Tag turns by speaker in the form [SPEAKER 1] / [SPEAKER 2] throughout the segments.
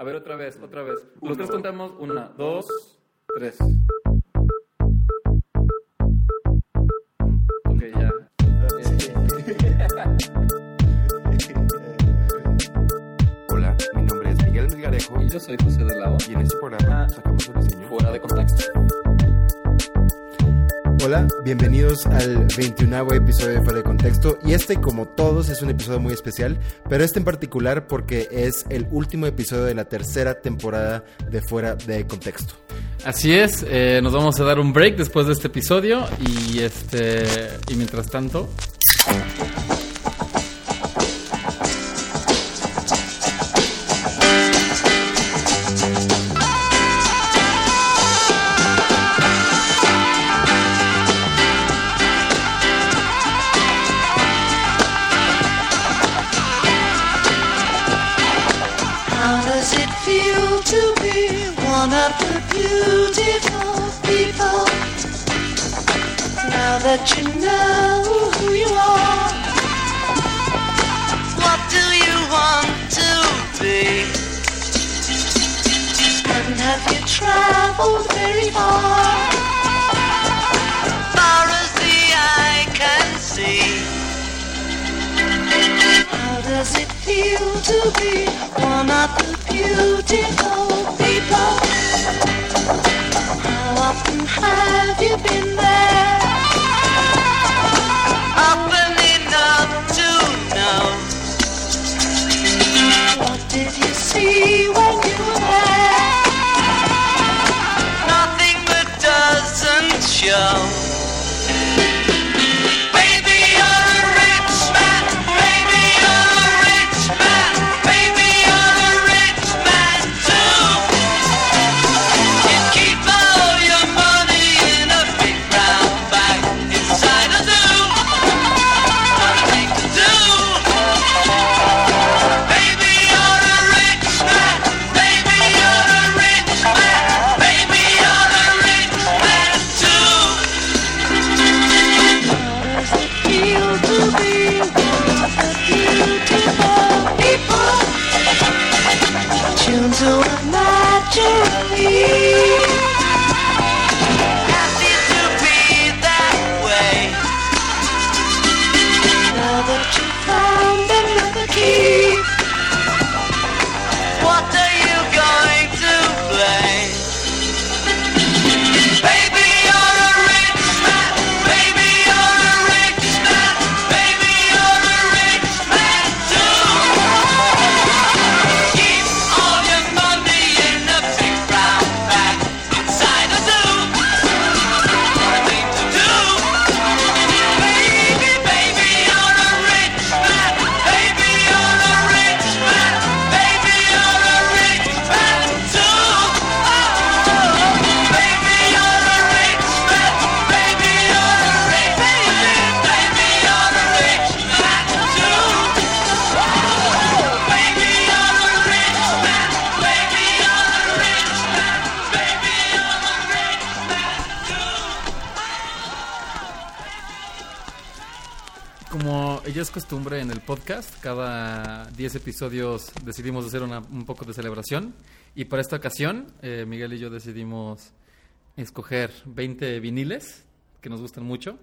[SPEAKER 1] A ver, otra vez, otra vez. Los tres contamos. Una, dos, tres. Ok, ya.
[SPEAKER 2] Hola, mi nombre es Miguel Melgarejo
[SPEAKER 1] Y yo soy José de Lavo.
[SPEAKER 2] y en este programa sacamos un
[SPEAKER 3] Hola, bienvenidos al 21 episodio de Fuera de Contexto. Y este, como todos, es un episodio muy especial, pero este en particular porque es el último episodio de la tercera temporada de Fuera de Contexto.
[SPEAKER 1] Así es, eh, nos vamos a dar un break después de este episodio y este y mientras tanto
[SPEAKER 4] been there?
[SPEAKER 1] Cada 10 episodios decidimos hacer un poco de celebración. Y para esta ocasión, eh, Miguel y yo decidimos escoger 20 viniles que nos gustan mucho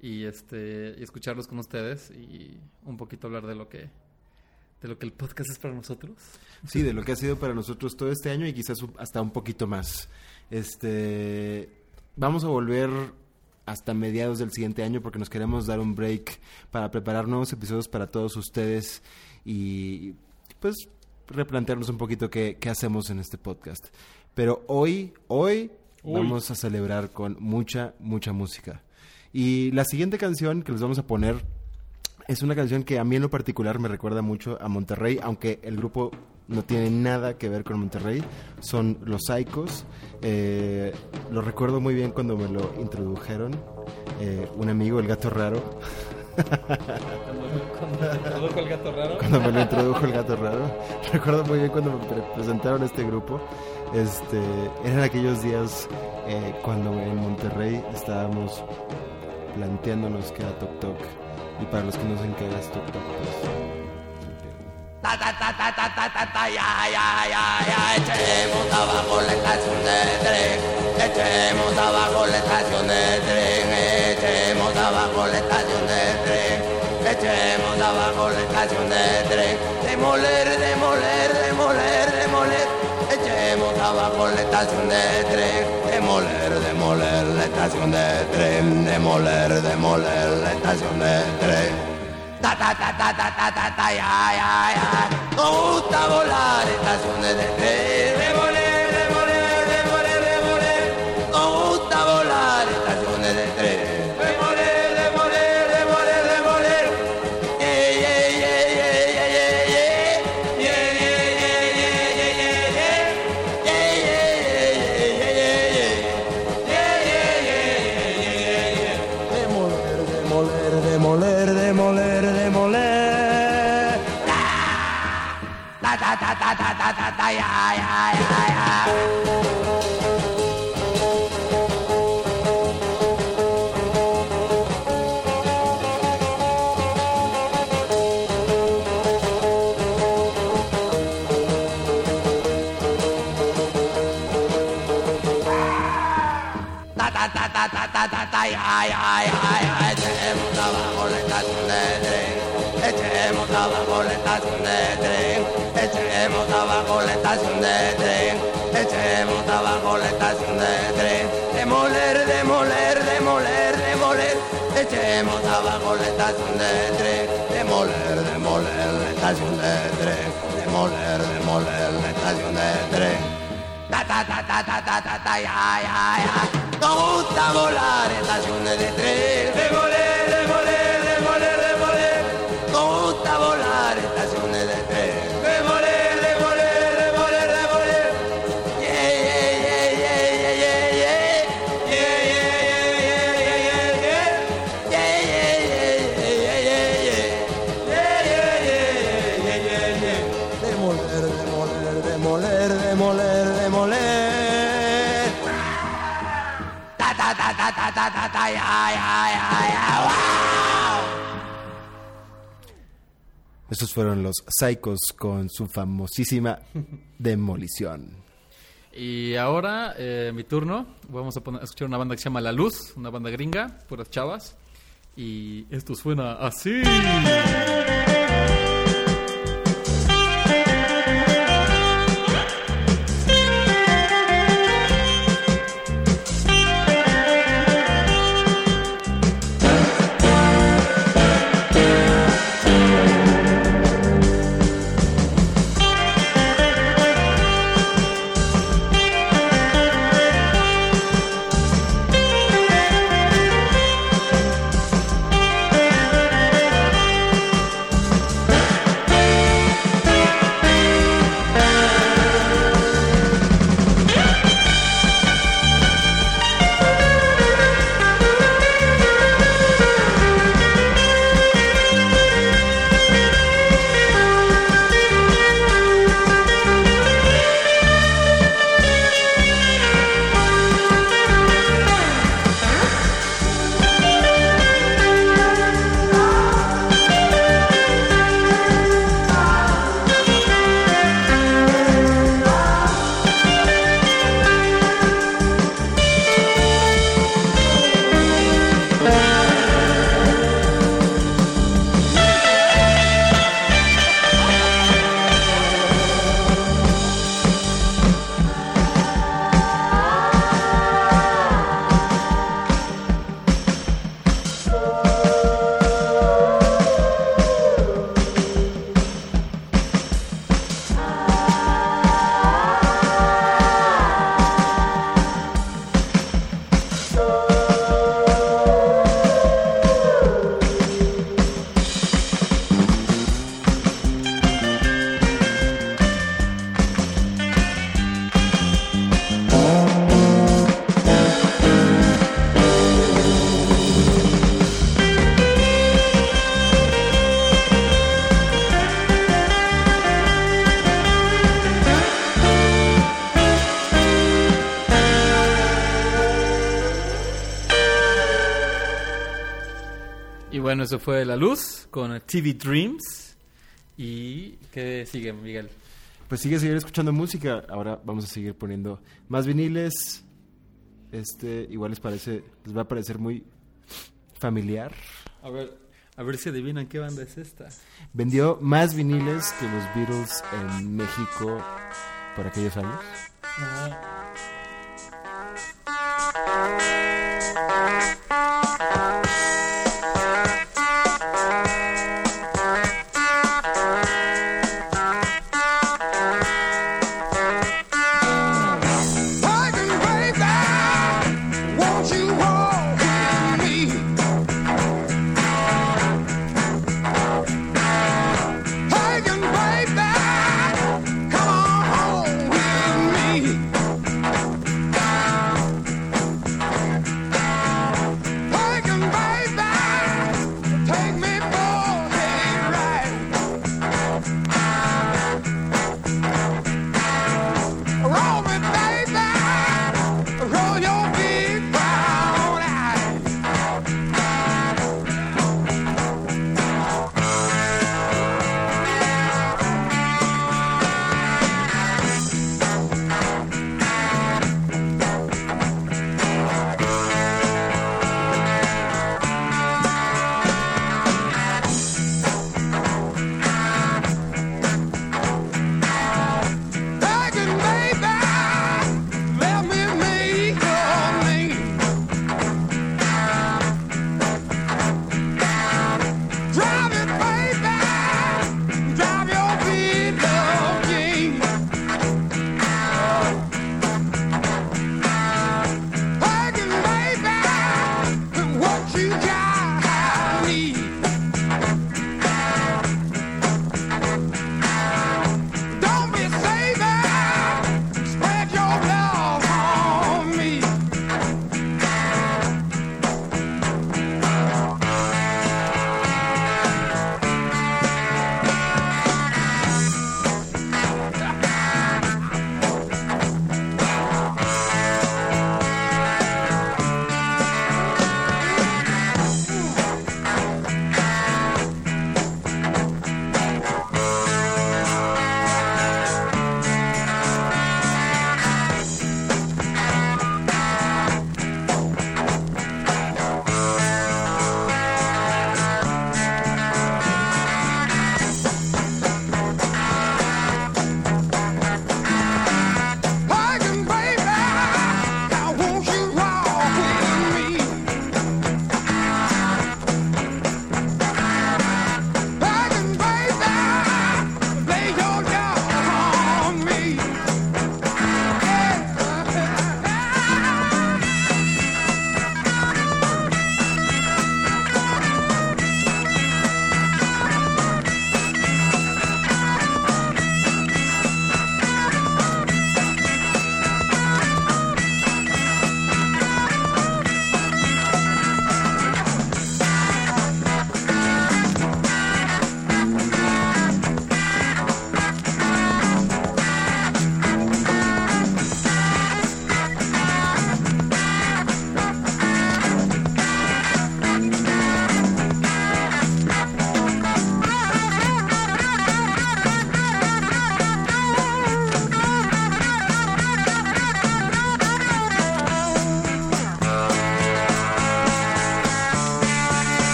[SPEAKER 1] y, este, y escucharlos con ustedes y un poquito hablar de lo que, de lo que el podcast es para nosotros.
[SPEAKER 3] Sí, de lo que ha sido para nosotros todo este año y quizás hasta un poquito más. Este, vamos a volver hasta mediados del siguiente año porque nos queremos dar un break para preparar nuevos episodios para todos ustedes y pues replantearnos un poquito qué, qué hacemos en este podcast. Pero hoy, hoy vamos a celebrar con mucha, mucha música. Y la siguiente canción que les vamos a poner es una canción que a mí en lo particular me recuerda mucho a Monterrey, aunque el grupo no tiene nada que ver con Monterrey. Son Los Psychos. Eh, lo recuerdo muy bien cuando me lo introdujeron. eh, un amigo, el gato raro.
[SPEAKER 1] Cuando, el gato raro.
[SPEAKER 3] Cuando me lo introdujo el gato raro. Recuerdo muy bien cuando me pre- presentaron este grupo. Este, eran aquellos días eh, cuando en Monterrey estábamos planteándonos que era Tok Tok. Y para los que no saben qué es Tok Tok, pues
[SPEAKER 5] Ta ta ta ta ta ta ta ta ya ya ya ya. Echemos abajo la estación de tren. Echemos abajo la estación de tren. Echemos abajo la estación de tren. Echemos abajo la estación de tren. Demoler demoler demoler demoler. Echemos abajo la estación de tren. Demoler demoler la estación de tren. Demoler demoler la estación de tren. Ta ta ta ta ta ta ta ya ya ya. Nos gusta volar estaciones de tren. Ya ya ya ya echemos abajo la estación de tren echemos abajo la estación de tren echemos abajo la estación de tren echemos abajo la estación de tren demoler demoler demoler demoler echemos abajo la estación de tren demoler demoler la estación de tren demoler demoler la estación de tren Ta ta ta ta ta ta ta ta ya ya ya. Nos gusta volar estaciones de tren. Ya ya ya ya. Wow.
[SPEAKER 3] Estos fueron los Psychos con su famosísima Demolición.
[SPEAKER 1] Y ahora, eh, mi turno. Vamos a, poner, a escuchar una banda que se llama La Luz, una banda gringa, puras chavas. Y esto suena así. Bueno, eso fue La Luz con TV Dreams. ¿Y qué sigue, Miguel?
[SPEAKER 3] Pues sigue seguir escuchando música. Ahora vamos a seguir poniendo más viniles. Este igual les parece, les va a parecer muy familiar.
[SPEAKER 1] A ver, a ver si adivinan qué banda es esta.
[SPEAKER 3] Vendió más viniles que los Beatles en México por aquellos años.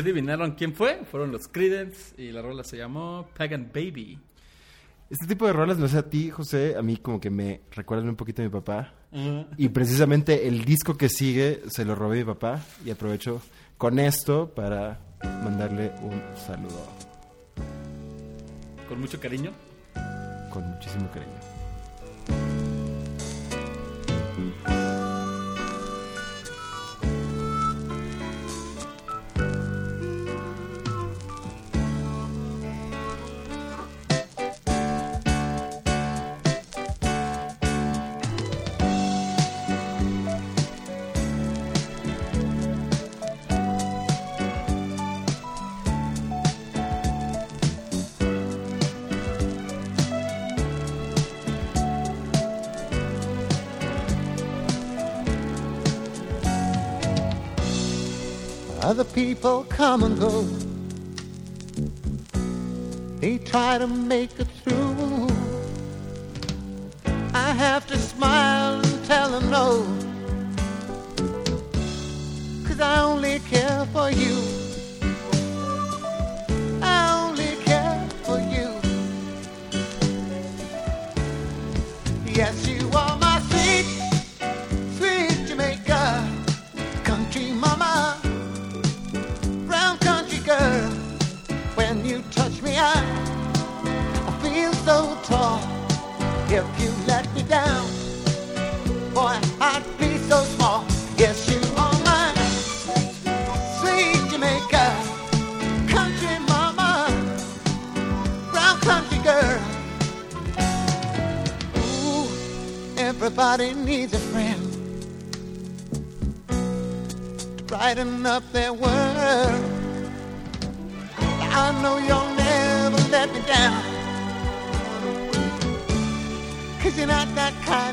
[SPEAKER 1] Adivinaron quién fue, fueron los Creedence y la rola se llamó Pagan Baby.
[SPEAKER 3] Este tipo de rolas, no sé a ti, José, a mí como que me recuerdan un poquito a mi papá. Y precisamente el disco que sigue se lo robé a mi papá y aprovecho con esto para mandarle un saludo
[SPEAKER 1] Con mucho cariño.
[SPEAKER 3] con muchísimo cariño.
[SPEAKER 6] Other people come and go. They try to make it through. I have to smile and tell them no. Cause I only care for you. Up their world. I know you'll never let me down. Cause you're not that kind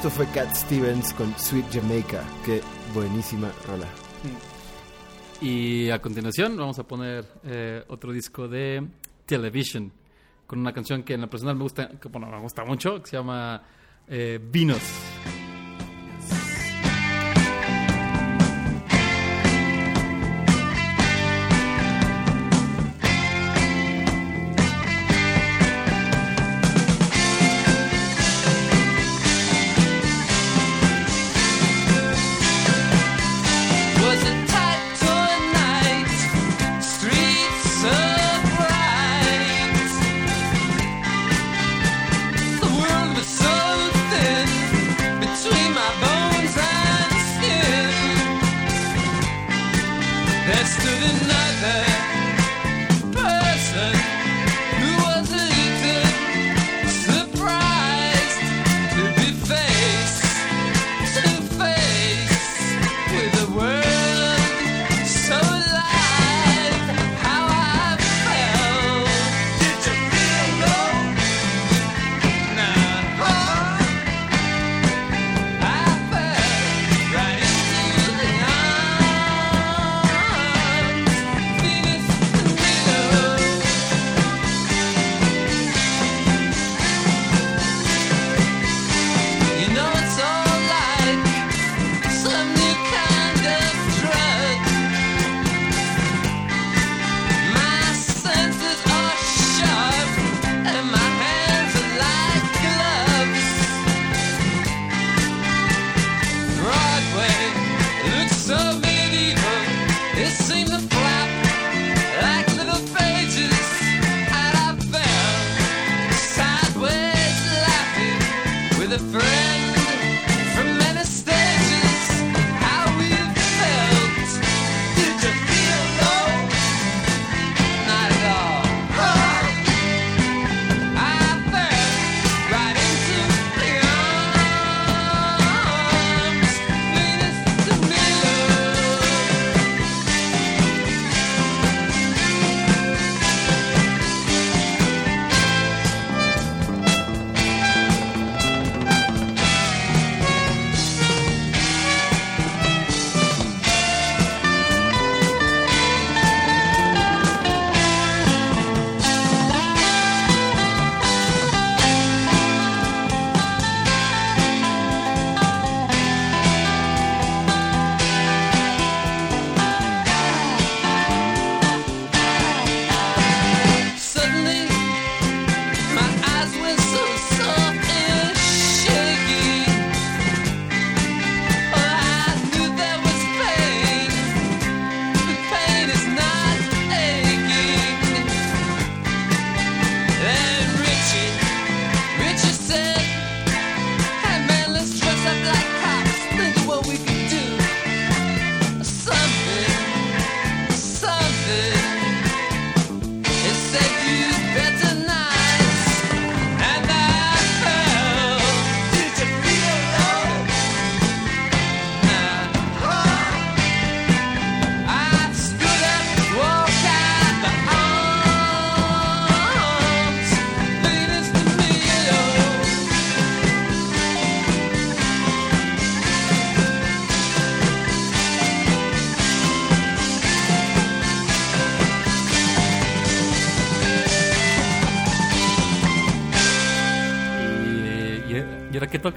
[SPEAKER 3] esto fue Cat Stevens con Sweet Jamaica. Qué buenísima rola.
[SPEAKER 1] Y a continuación vamos a poner eh, otro disco de Television con una canción que en lo personal me gusta, me gusta mucho, que se llama eh, Vinos.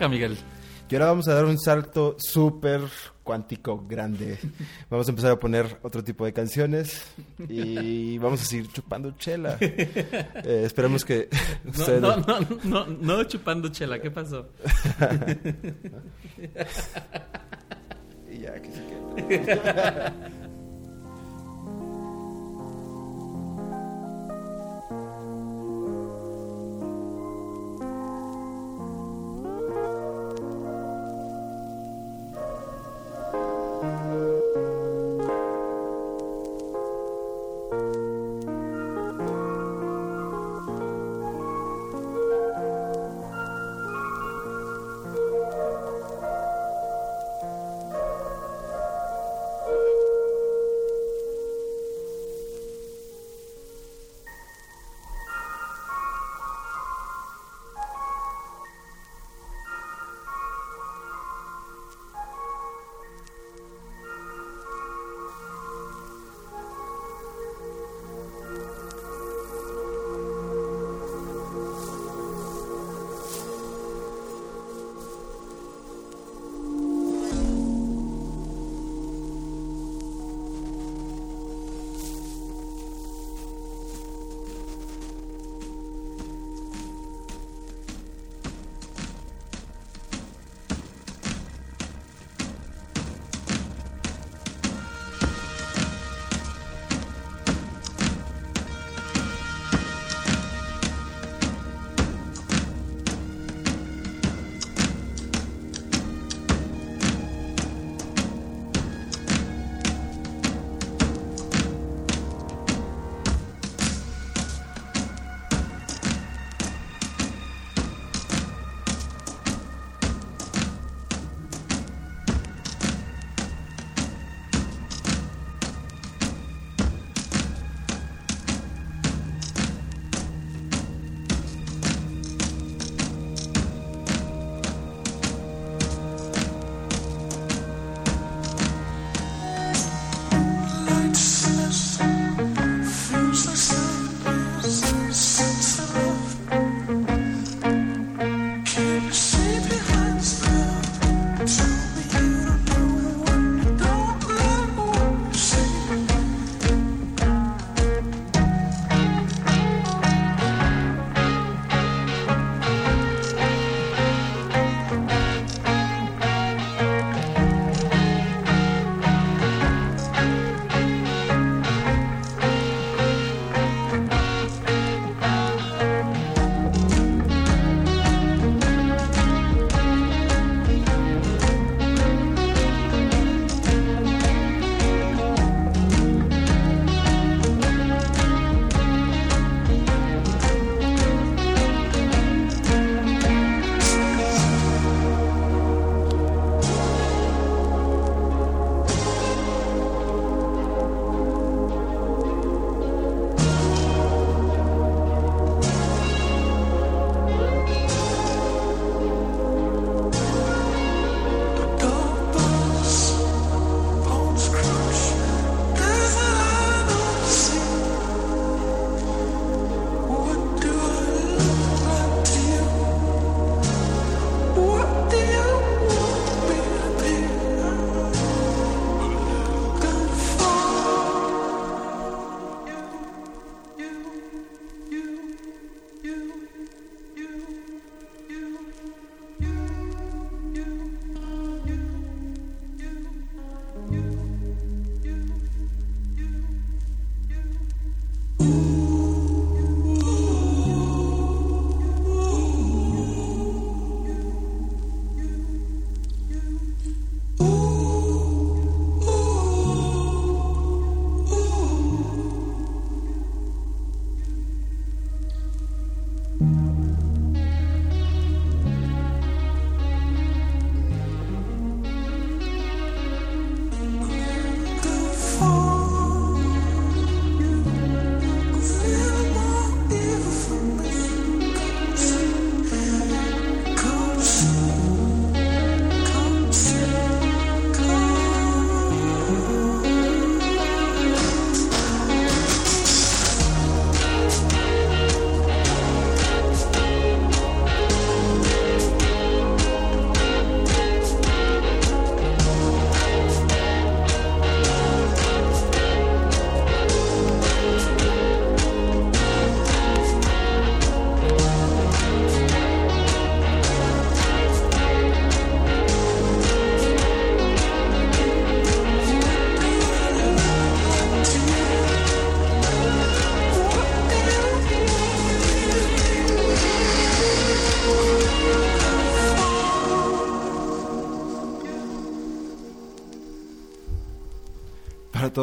[SPEAKER 1] Miguel?
[SPEAKER 3] Y ahora vamos a dar un salto súper cuántico, grande. Vamos a empezar a poner otro tipo de canciones y vamos a seguir chupando chela. Eh, esperemos que
[SPEAKER 1] no, no, no, no chupando chela, ¿qué pasó?
[SPEAKER 3] Y ya, que se quede.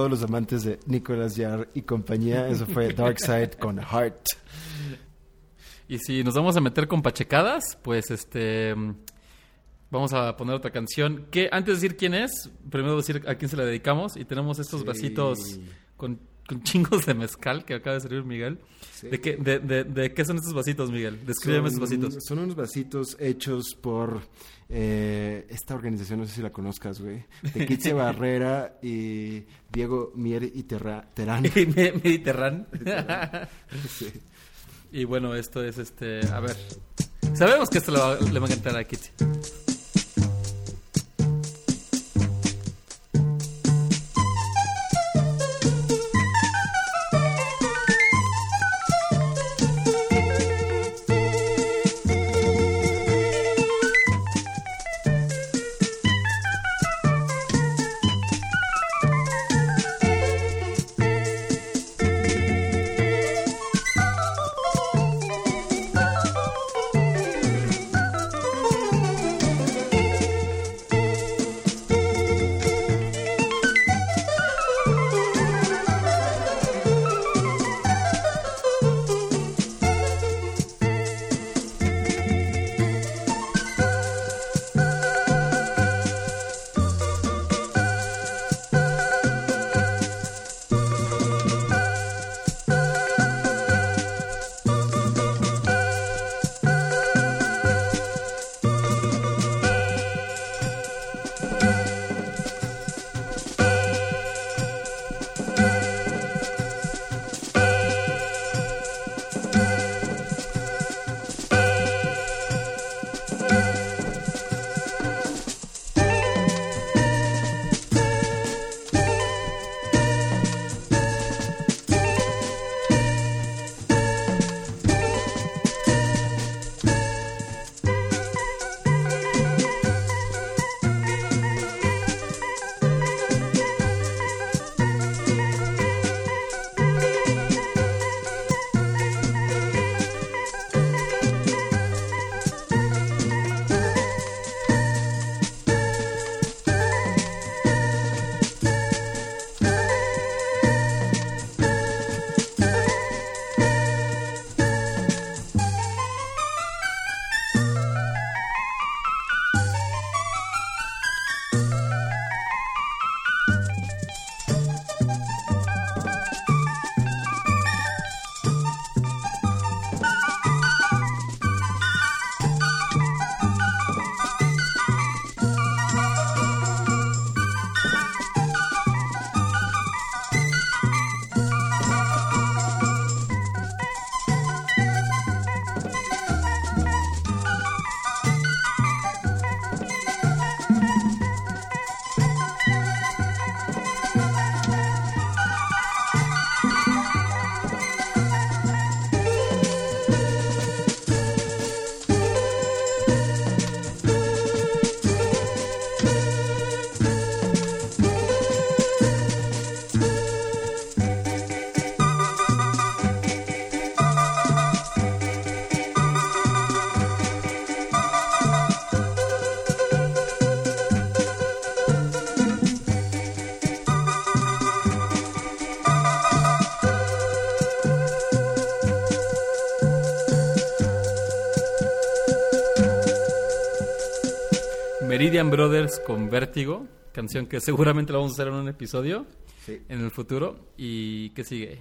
[SPEAKER 3] Todos los amantes de Nicolas Jarre y compañía, eso fue Dark Side con Heart.
[SPEAKER 1] Y si nos vamos a meter con pachecadas, pues este vamos a poner otra canción. Que antes de decir quién es, primero decir a quién se la dedicamos. Y tenemos estos
[SPEAKER 3] Sí.
[SPEAKER 1] vasitos con, con chingos de mezcal que acaba de servir Miguel. ¿De, qué, de, de- de qué son estos vasitos, Miguel? Descríbeme estos
[SPEAKER 3] Son-
[SPEAKER 1] vasitos.
[SPEAKER 3] Son unos vasitos hechos por eh, esta organización, no sé si la conozcas, güey. De Barrera y Diego Mier y Terra- Terán.
[SPEAKER 1] Me- Mediterráneo.
[SPEAKER 3] Sí.
[SPEAKER 1] y bueno, esto es este. A ver. Sabemos que esto le va, le va a encantar a Kitty. Meridian Brothers con Vértigo, canción que seguramente la vamos a hacer en un episodio
[SPEAKER 3] Sí.
[SPEAKER 1] en el futuro. ¿Y qué sigue?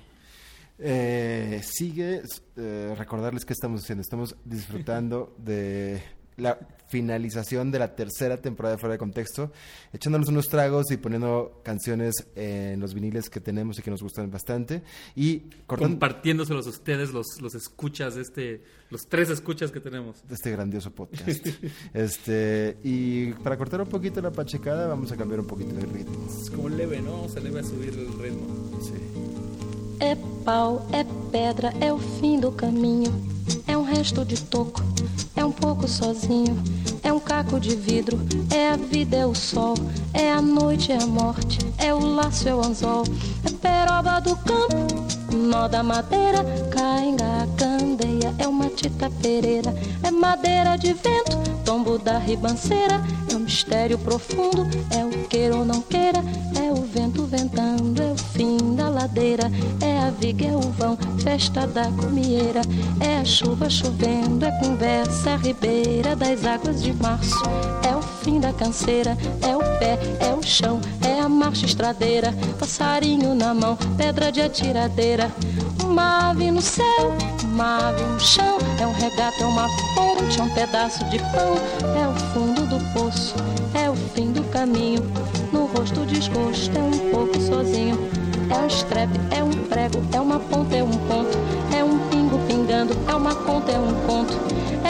[SPEAKER 3] Eh, sigue eh, recordarles que estamos haciendo. Estamos disfrutando de la finalización de la tercera temporada de Fuera de Contexto, echándonos unos tragos y poniendo canciones en los viniles que tenemos y que nos gustan bastante. Y cortando
[SPEAKER 1] Compartiéndoselos a ustedes, los, los escuchas de este, los tres escuchas que tenemos.
[SPEAKER 3] de este grandioso podcast. este Y para cortar un poquito la pachecada, vamos a cambiar un poquito de ritmo.
[SPEAKER 1] Es como leve, ¿no? Se leve a subir el ritmo.
[SPEAKER 3] Sí.
[SPEAKER 7] É pau, é pedra, é o fim do caminho. É um resto de toco, é um pouco sozinho. É um caco de vidro, é a vida, é o sol. É a noite, é a morte, é o laço, é o anzol. É peroba do campo, nó da madeira. Cainga, candeia, é uma tita pereira. É madeira de vento, tombo da ribanceira. É um mistério profundo, é o queira ou não queira. É o vento ventando, é o fim da ladeira. É a viga, é o vão, festa da comieira. É a chuva chovendo, é conversa, é a ribeira das águas de março. É o fim da canseira, é o pé, é o chão, é a marcha estradeira. Passarinho na mão, pedra de atiradeira. Uma ave no céu, ave no chão. É um regato, é uma fonte, é um pedaço de pão. É o fundo do poço, é o fim do caminho. No rosto desgosto, é um pouco sozinho. É um estrepe, é um prego, é uma ponta, é um ponto. É um pingo pingando, é uma conta, é um conto.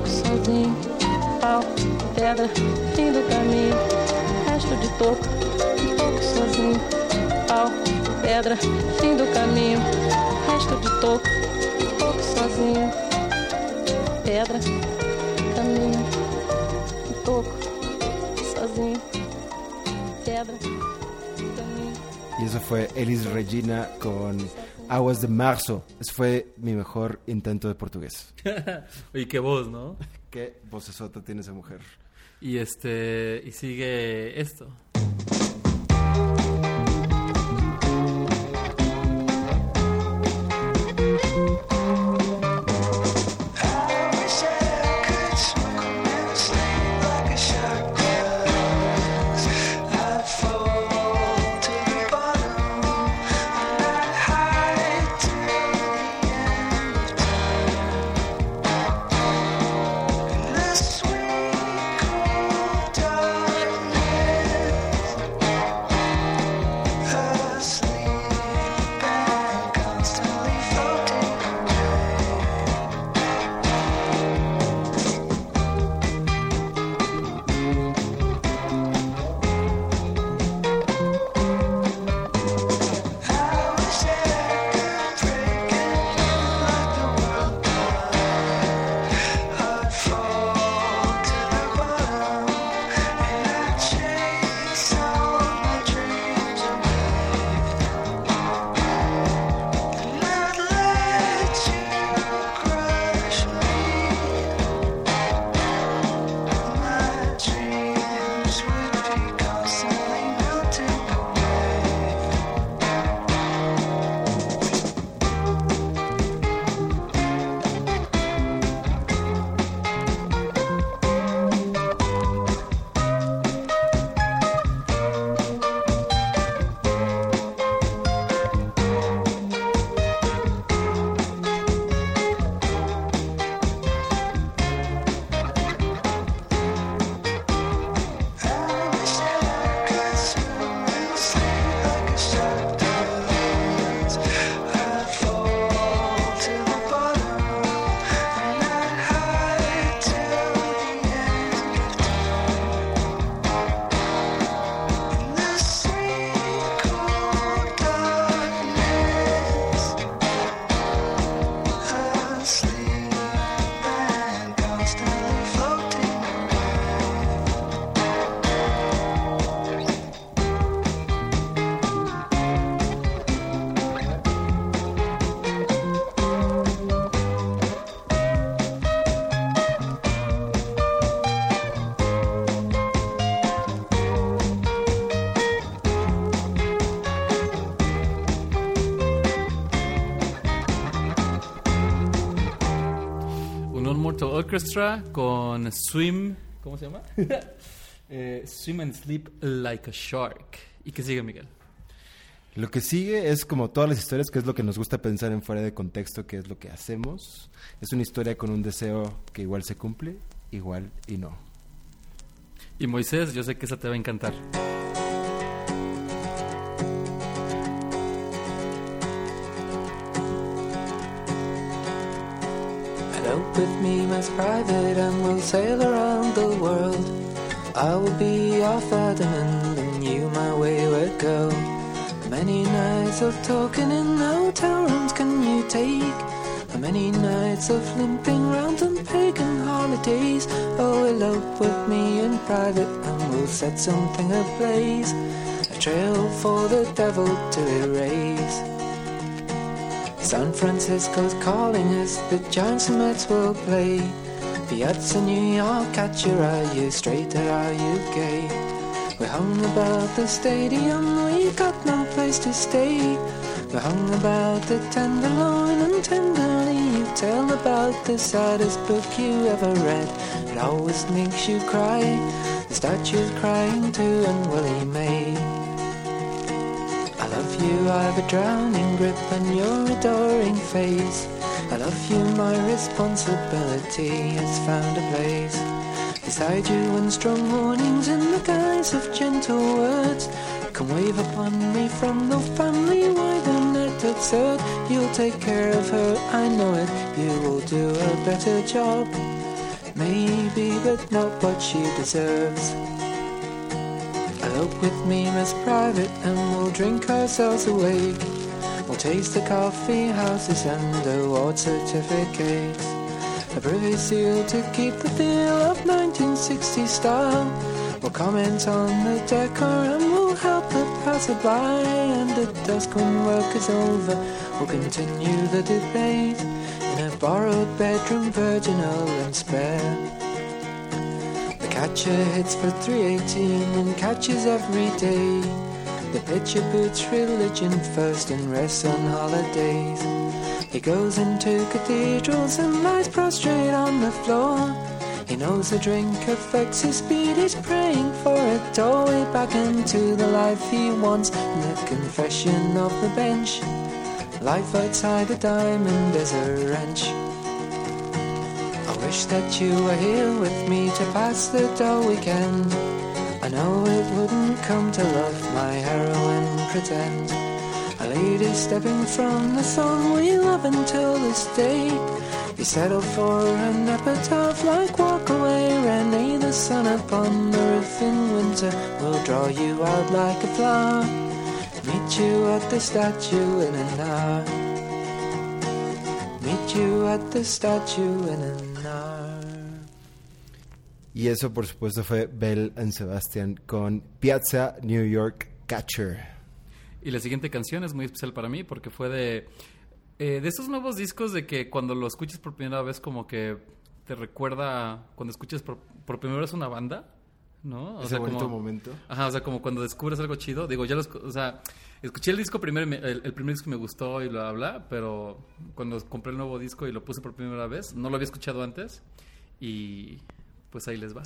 [SPEAKER 7] pouco sozinho. Pau, pedra, fim do caminho. Resto de toco, um sozinho. Pau, pedra, fim do caminho. Resto de toco, um sozinho. Pedra, caminho, um toco, sozinho. Pedra, caminho.
[SPEAKER 3] Y eso fue Elis Regina con Aguas de Marzo. Ese fue mi mejor intento de portugués.
[SPEAKER 1] Oye, qué voz, ¿no?
[SPEAKER 3] Qué vocesota tiene esa mujer.
[SPEAKER 1] Y este y sigue esto. Orchestra con Swim. ¿Cómo se llama? Eh, swim and Sleep Like a Shark. ¿Y qué sigue, Miguel?
[SPEAKER 3] Lo que sigue es como todas las historias, que es lo que nos gusta pensar en fuera de contexto, que es lo que hacemos. Es una historia con un deseo que igual se cumple, igual y no.
[SPEAKER 1] Y Moisés, yo sé que esa te va a encantar.
[SPEAKER 8] Elope with me, Miss Private, and we'll sail around the world. I will be your Ferdinand, and you my wayward girl. Many nights of talking in hotel rooms can you take? How many nights of limping round on pagan holidays? Oh, elope with me in private, and we'll set something ablaze. A trail for the devil to erase. San Francisco's calling us, the Giants and Mets will play. In New York, at your are you straight or are you gay? We hung about the stadium, we got no place to stay. We're hung about the tenderloin and tenderly you tell about the saddest book you ever read. It always makes you cry. The statue's crying too, and Willie May. You, I've a drowning grip on your adoring face. I love you, my responsibility has found a place. Beside you in strong warnings in the guise of gentle words. Come wave upon me from the family, why the net absurd? You'll take care of her, I know it, you will do a better job. Maybe, but not what she deserves. Elope with me, Miss Private, and we'll drink ourselves awake. We'll taste the coffee houses and award certificates. A privy seal to keep the feel of 1960 style. We'll comment on the decor and we'll help the passerby. And at dusk when work is over, we'll continue the debate in a borrowed bedroom, virginal and spare. The catcher hits for 318 and catches every day. The pitcher puts religion first and rests on holidays. He goes into cathedrals and lies prostrate on the floor. He knows a drink affects his speed. He's praying for a doorway back into the life he wants. And the confession of the bench. Life outside the diamond is a wrench. Wish that you were here with me to pass the dull weekend. I know it wouldn't come to love my heroine pretend. A lady stepping from the song we love until this day. You settle for an epitaph like walk away, Renee. The sun upon the roof in winter will draw you out like a flower. Meet you at the statue in an hour. Meet you at the statue in an hour.
[SPEAKER 3] Y eso, por supuesto, fue Bell and Sebastian con Piazza New York Catcher.
[SPEAKER 1] Y la siguiente canción es muy especial para mí porque fue de eh, de esos nuevos discos de que cuando lo escuchas por primera vez como que te recuerda cuando escuchas por, por primera vez una banda, ¿no? O
[SPEAKER 3] Ese
[SPEAKER 1] sea,
[SPEAKER 3] bonito
[SPEAKER 1] como,
[SPEAKER 3] momento.
[SPEAKER 1] Ajá, o sea, como cuando descubres algo chido. Digo, ya los, o sea, escuché el disco primero, me- el, el primer disco me gustó y bla, bla, pero cuando compré el nuevo disco y lo puse por primera vez, no lo había escuchado antes y pues ahí les va.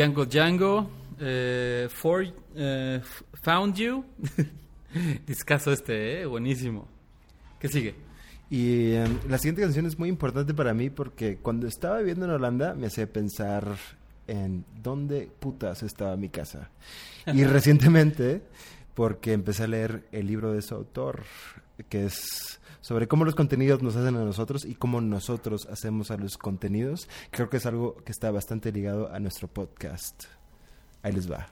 [SPEAKER 1] Django Django, eh, For, eh, Found You. Discaso este, ¿eh? Buenísimo. ¿Qué sigue?
[SPEAKER 3] Y eh, la siguiente canción es muy importante para mí porque cuando estaba viviendo en Holanda me hacía pensar en dónde putas estaba mi casa. Y recientemente, porque empecé a leer el libro de su autor, que es sobre cómo los contenidos nos hacen a nosotros y cómo nosotros hacemos a los contenidos, creo que es algo que está bastante ligado a nuestro podcast. Ahí les va.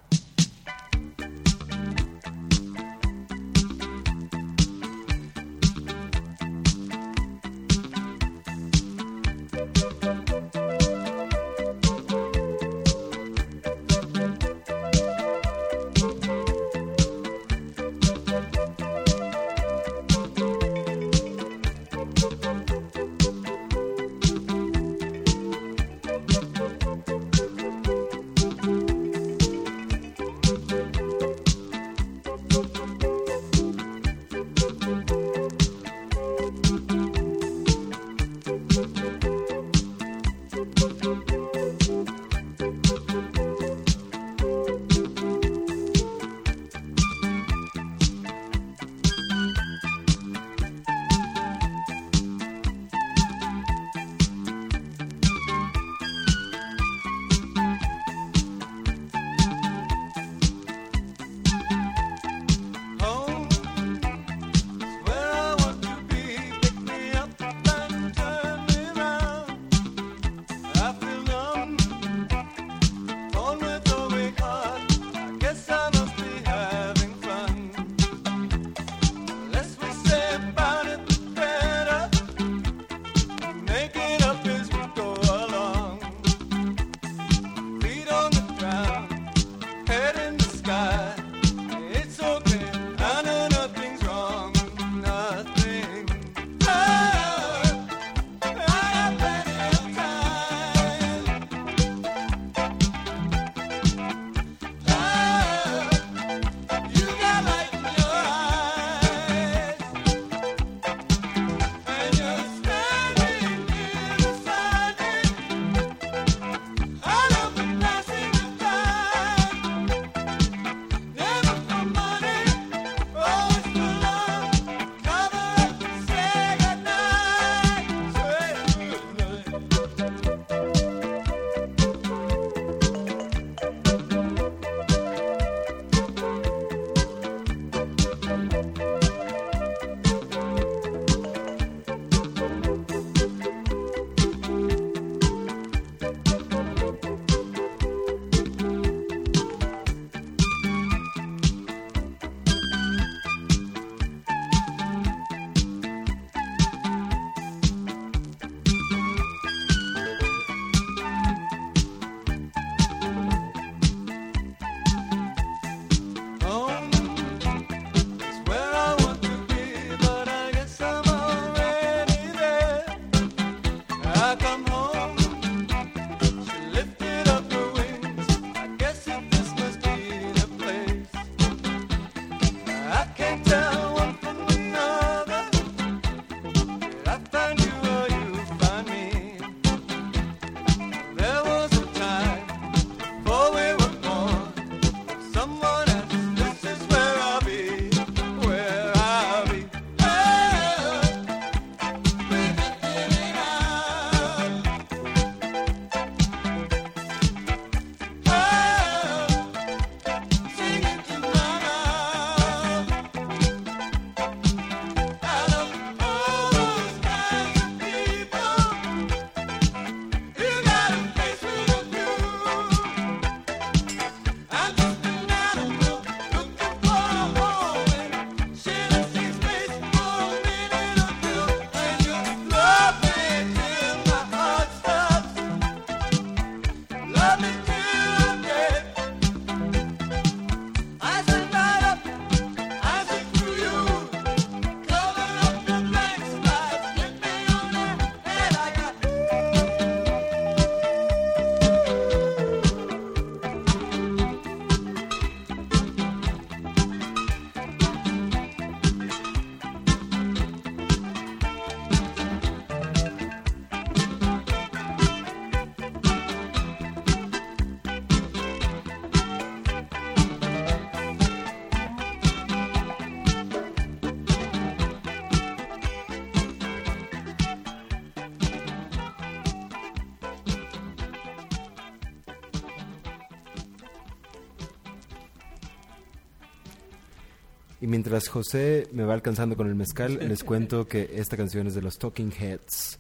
[SPEAKER 3] Y mientras José me va alcanzando con el mezcal, les cuento que esta canción es de los Talking Heads.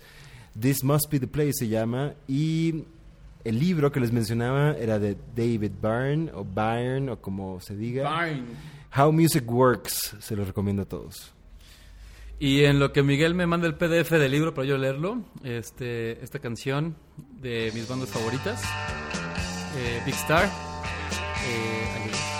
[SPEAKER 3] This Must Be the Place se llama. Y el libro que les mencionaba era de David Byrne, o Byrne, o como se diga. How Music Works. Se los recomiendo a todos.
[SPEAKER 9] Y en lo que Miguel me manda el PDF del libro para yo leerlo, este, esta canción de mis bandas favoritas, eh, Big Star. eh,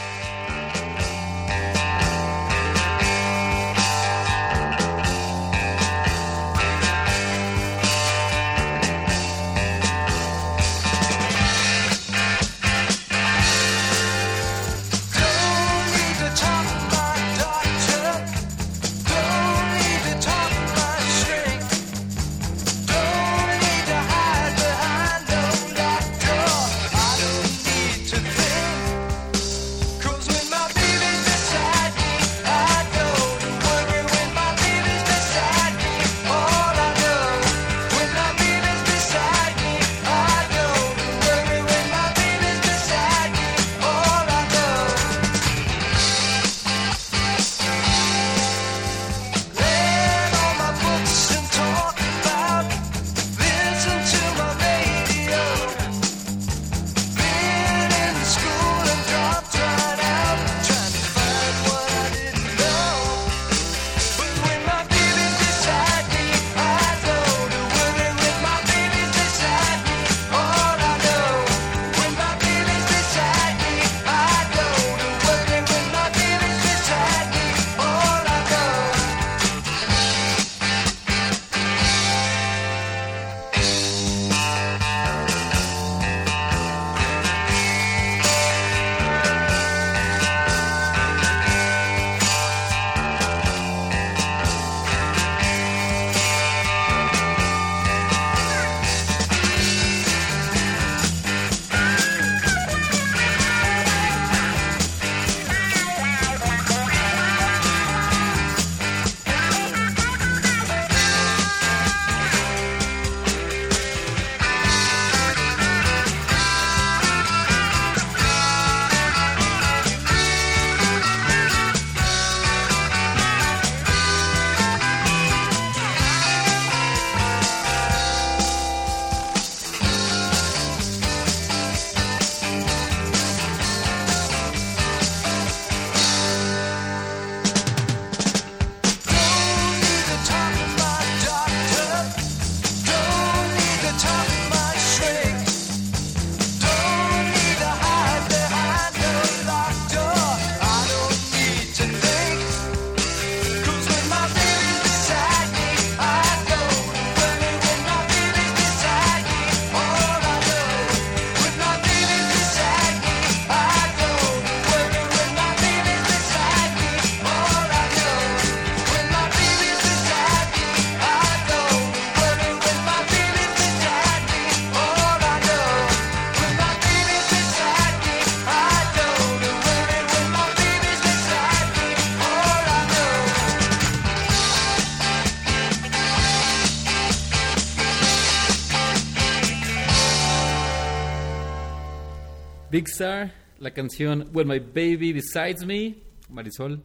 [SPEAKER 9] La canción When My Baby Besides Me, Marisol.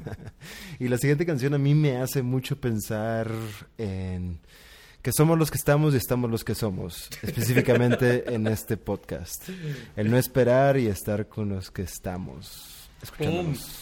[SPEAKER 3] Y la siguiente canción a mí me hace mucho pensar en que somos los que estamos y estamos los que somos, específicamente en este podcast. El no esperar y estar con los que estamos. Escuchándonos.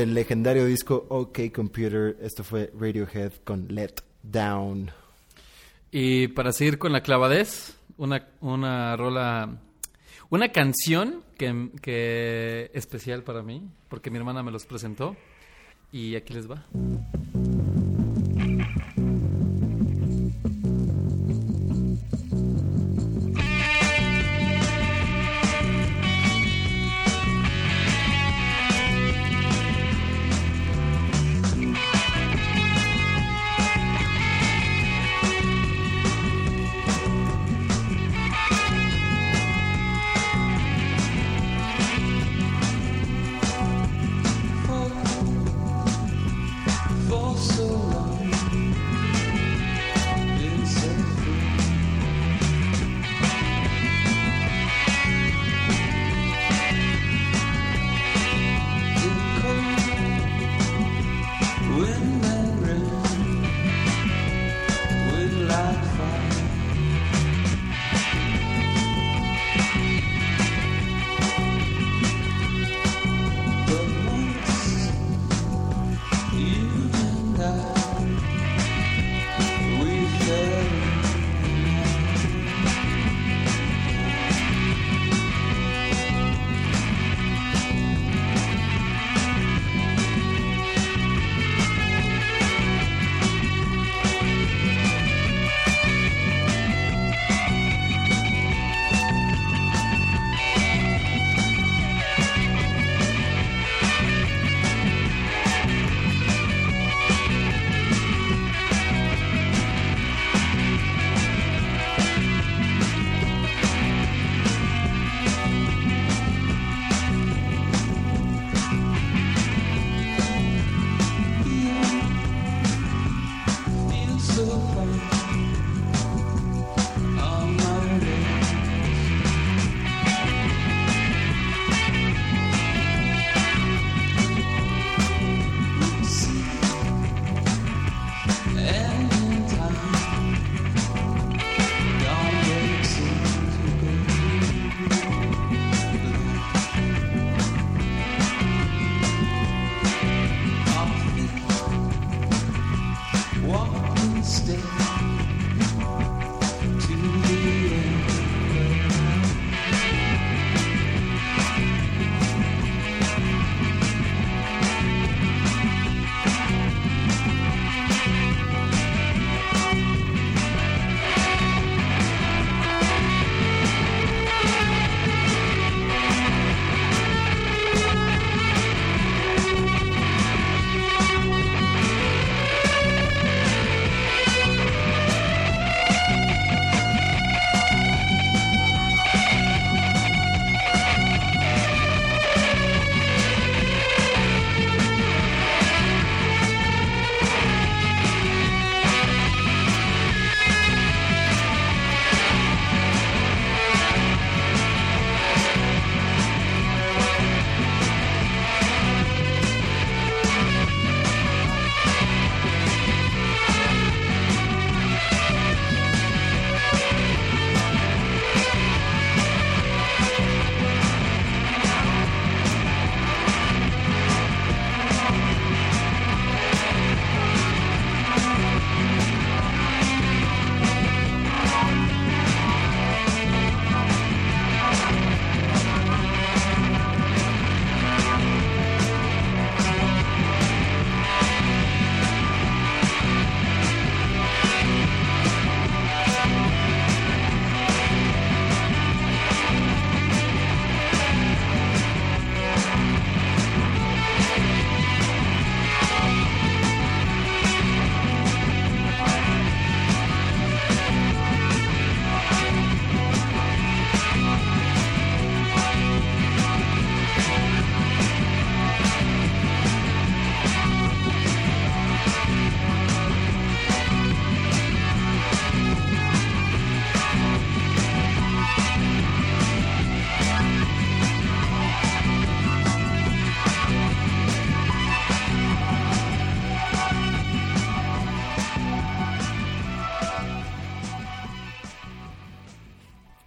[SPEAKER 3] Del legendario disco OK Computer. Esto fue Radiohead con Let Down.
[SPEAKER 10] Y para seguir con la clavadez, una, una rola, una canción que, que especial para mí, porque mi hermana me los presentó. Y aquí les va.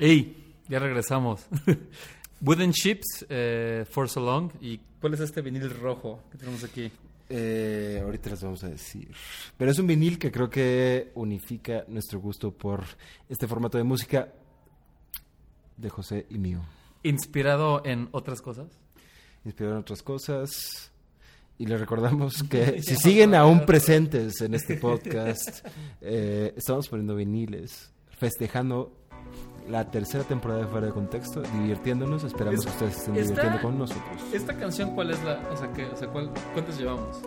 [SPEAKER 10] ¡Ey! Ya regresamos.
[SPEAKER 1] Wooden Ships, eh, For So Long. ¿Y cuál es este vinil rojo que tenemos aquí?
[SPEAKER 3] Eh, ahorita les vamos a decir. Pero es un vinil que creo que unifica nuestro gusto por este formato de música de José y mío.
[SPEAKER 1] Inspirado en otras cosas.
[SPEAKER 3] Inspirado en otras cosas. Y les recordamos que si siguen aún presentes en este podcast, eh, estamos poniendo viniles, festejando la tercera temporada de Fuera de Contexto, divirtiéndonos. Esperamos
[SPEAKER 1] Es-
[SPEAKER 3] que ustedes estén
[SPEAKER 1] está-
[SPEAKER 3] divirtiendo con nosotros.
[SPEAKER 1] ¿Esta canción cuál es la...? O sea, que, o sea ¿cuál, ¿cuántas llevamos?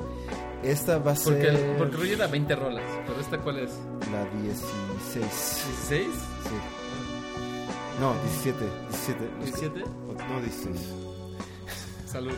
[SPEAKER 3] Esta va a
[SPEAKER 1] Porque,
[SPEAKER 3] ser
[SPEAKER 1] porque Roger da 20 rolas, pero ¿esta cuál es?
[SPEAKER 3] la 16.
[SPEAKER 1] ¿16?
[SPEAKER 3] Sí. No, 17. 17. Los que-
[SPEAKER 1] ¿17?
[SPEAKER 3] No, 16.
[SPEAKER 1] Salud.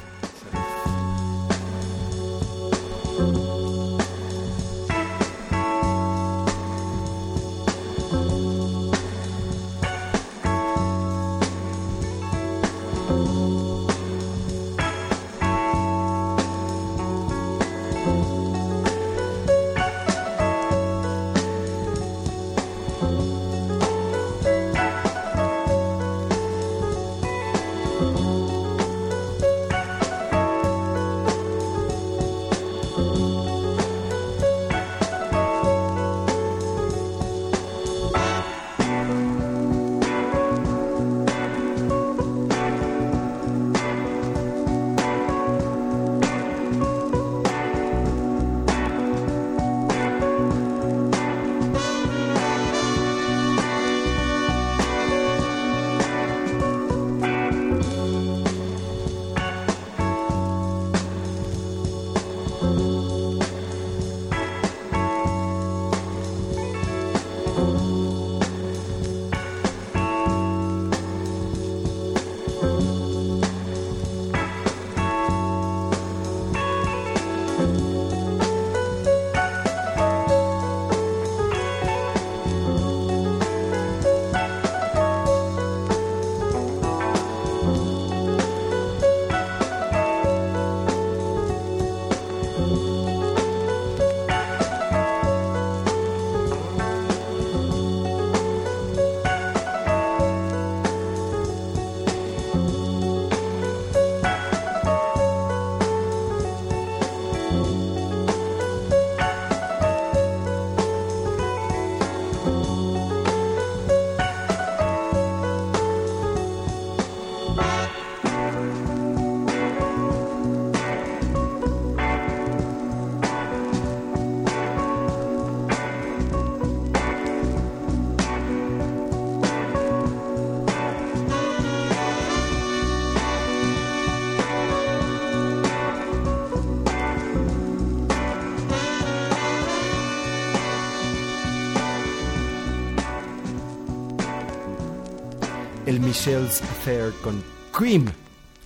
[SPEAKER 3] El Michelle's Affair con Cream,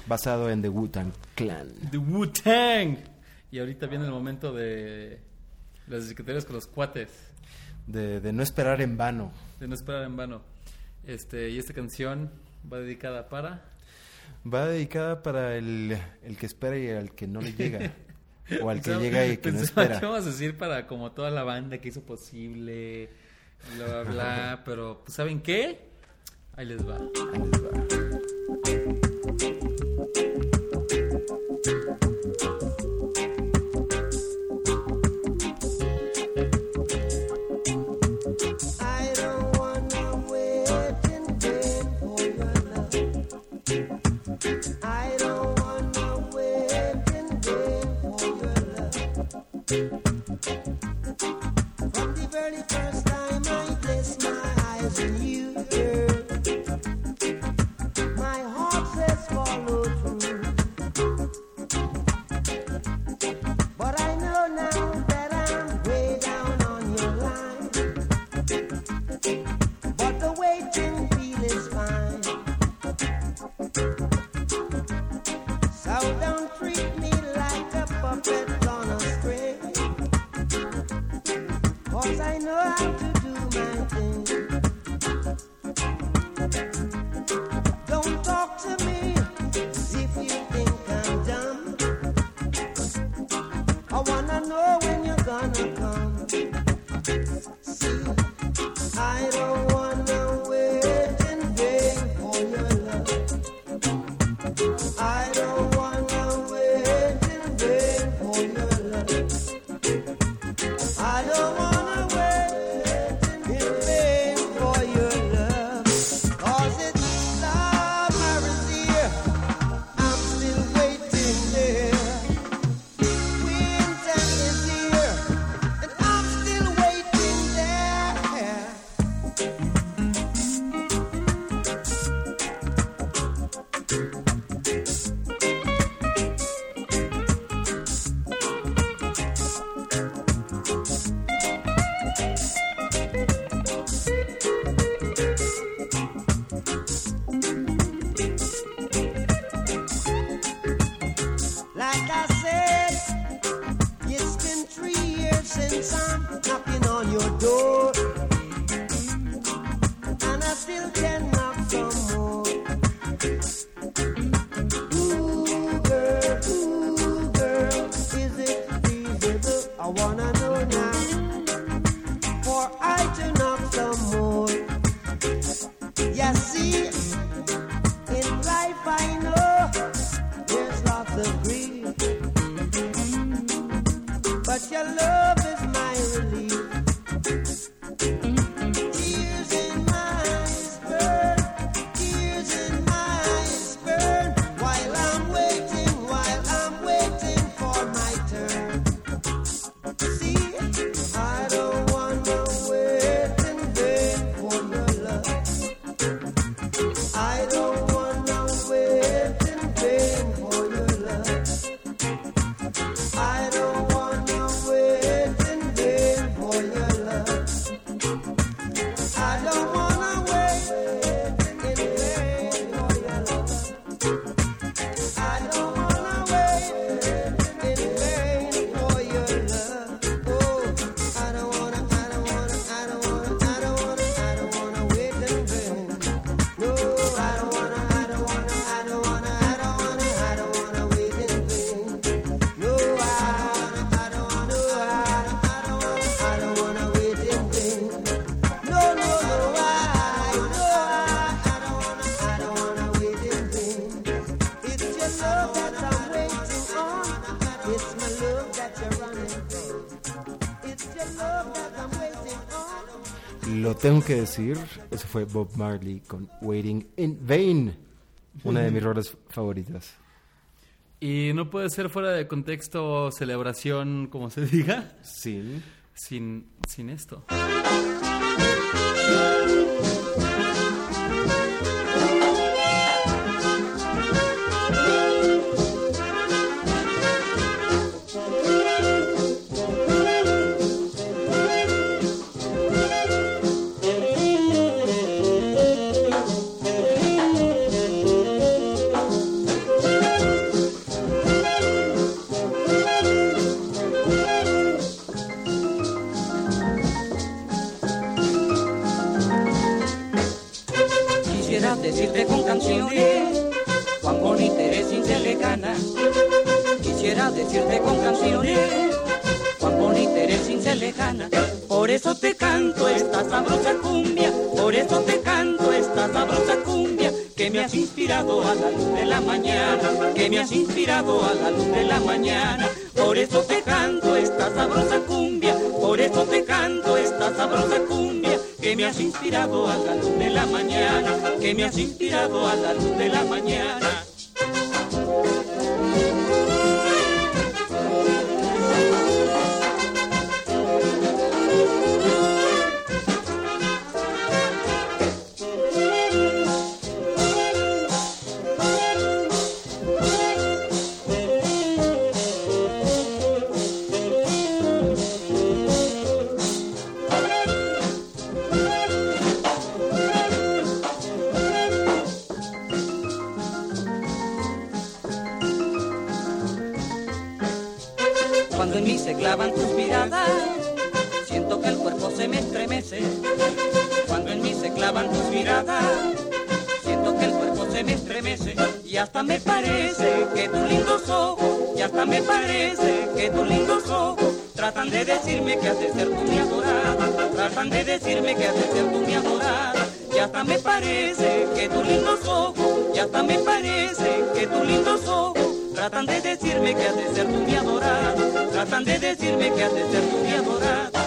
[SPEAKER 3] basado en The Wu-Tang Clan.
[SPEAKER 1] The Wu-Tang. Y ahorita viene el momento de las discusiones con los cuates.
[SPEAKER 3] De, de no esperar en vano.
[SPEAKER 1] De no esperar en vano. Este, y esta canción va dedicada para...
[SPEAKER 3] Va dedicada para el, el que espera y al que no le llega. o al que
[SPEAKER 1] Pensaba-
[SPEAKER 3] llega y que no
[SPEAKER 1] pensaba
[SPEAKER 3] espera.
[SPEAKER 1] que íbamos a decir para como toda la banda que hizo posible, bla, bla, bla. pero, pues, ¿saben qué? Ahí les
[SPEAKER 11] Cause I know how to do my thing. Don't talk to me as if you think I'm dumb. I wanna know when you're gonna come. See, I don't
[SPEAKER 3] tengo que decir, eso fue Bob Marley con Waiting in Vain, una de mis rolas favoritas.
[SPEAKER 1] Y no puede ser fuera de contexto celebración, como se diga,
[SPEAKER 3] Sí.
[SPEAKER 1] sin, sin esto.
[SPEAKER 12] Eso te canto esta sabrosa cumbia, por eso te canto esta sabrosa cumbia que me has inspirado a la luz de la mañana, que me has inspirado a la luz de la mañana. Por eso te canto esta sabrosa cumbia, por eso te canto esta sabrosa cumbia que me has inspirado a la luz de la mañana, que me has inspirado a la luz de la mañana. Que tus lindos ojos, y hasta me parece que tus lindos ojos tratan de decirme que has de ser tú mi adorada. Tratan de decirme que has de ser tú mi adorada. Y hasta me parece que tus lindos ojos, y hasta me parece que tus lindos ojos Tratan de decirme que has de ser tú mi adorada. Tratan de decirme que has de ser tú mi adorada.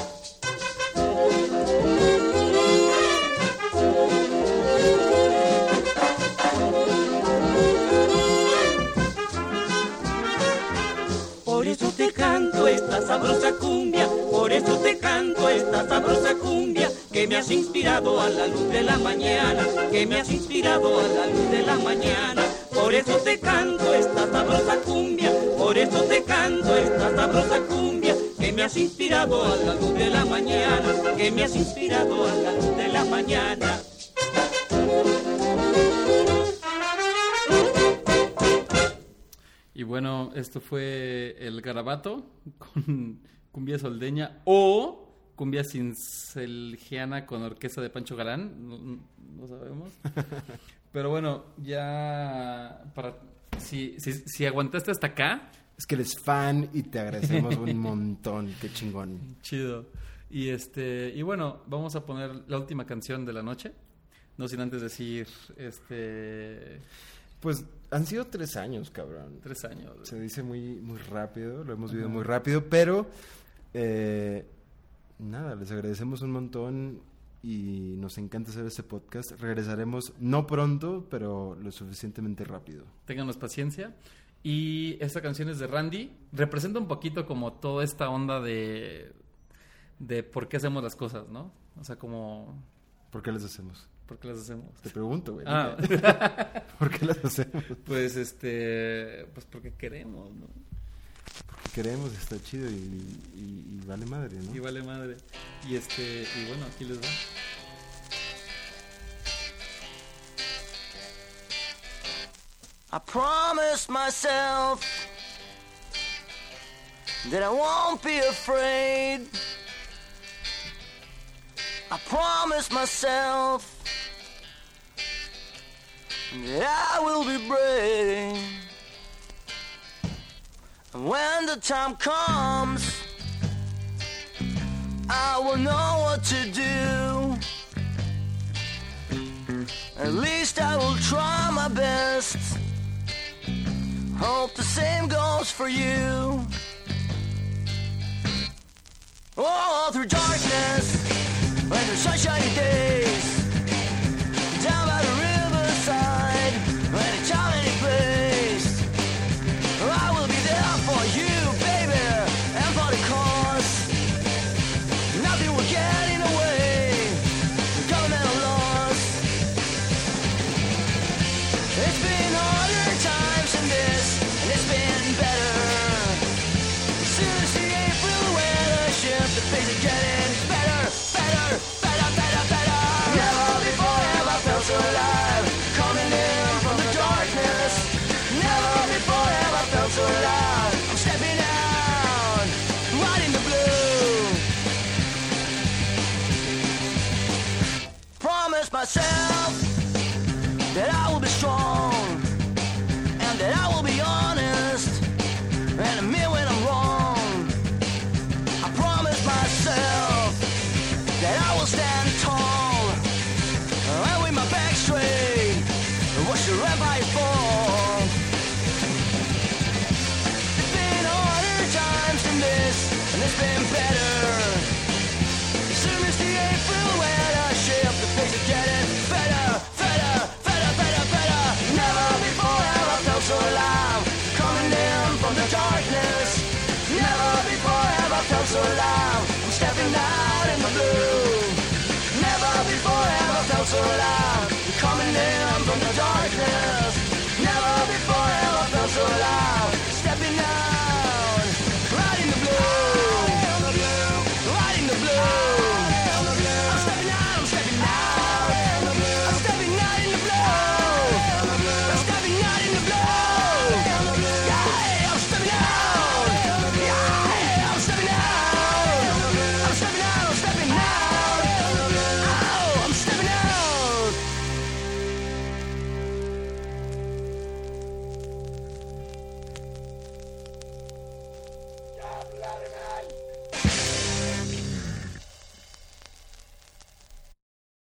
[SPEAKER 12] Canto esta sabrosa cumbia, por eso te canto esta sabrosa cumbia, que me has inspirado a la luz de la mañana, que me has inspirado a la luz de la mañana. Por eso te canto esta sabrosa cumbia, por eso te canto esta sabrosa cumbia, que me has inspirado a la luz de la mañana, que me has inspirado a la luz de la mañana.
[SPEAKER 1] Y bueno, esto fue el garabato con cumbia soldeña o cumbia cincelgiana con orquesta de Pancho Galán, no, no sabemos. Pero bueno, ya para si, si, si aguantaste hasta acá,
[SPEAKER 3] Es que eres fan y te agradecemos un montón. Qué chingón.
[SPEAKER 1] chido. Y este y bueno, vamos a poner la última canción de la noche. No sin antes decir este
[SPEAKER 3] Pues Han sido tres años, cabrón.
[SPEAKER 1] Tres años.
[SPEAKER 3] Se dice muy, muy rápido, lo hemos vivido muy rápido, pero eh, nada, les agradecemos un montón y nos encanta hacer este podcast. Regresaremos no pronto, pero lo suficientemente rápido.
[SPEAKER 1] Ténganos paciencia. Y esta canción es de Randy. Representa un poquito como toda esta onda de, de por qué hacemos las cosas, ¿no? O sea, como...
[SPEAKER 3] ¿Por qué las hacemos?
[SPEAKER 1] ¿Por qué las hacemos?
[SPEAKER 3] Te pregunto, güey.
[SPEAKER 1] Ah.
[SPEAKER 3] ¿Por qué las hacemos?
[SPEAKER 1] Pues este... Pues porque queremos, ¿no?
[SPEAKER 3] Porque queremos, está chido y, y- y vale madre, ¿no?
[SPEAKER 1] Y vale madre. Y este... Y bueno, aquí les va.
[SPEAKER 9] I promised myself that I won't be afraid. I promised myself that I will be brave. And when the time comes, I will know what to do. At least I will try my best. Hope the same goes for you. Oh, through darkness and through sunshiny days, sola.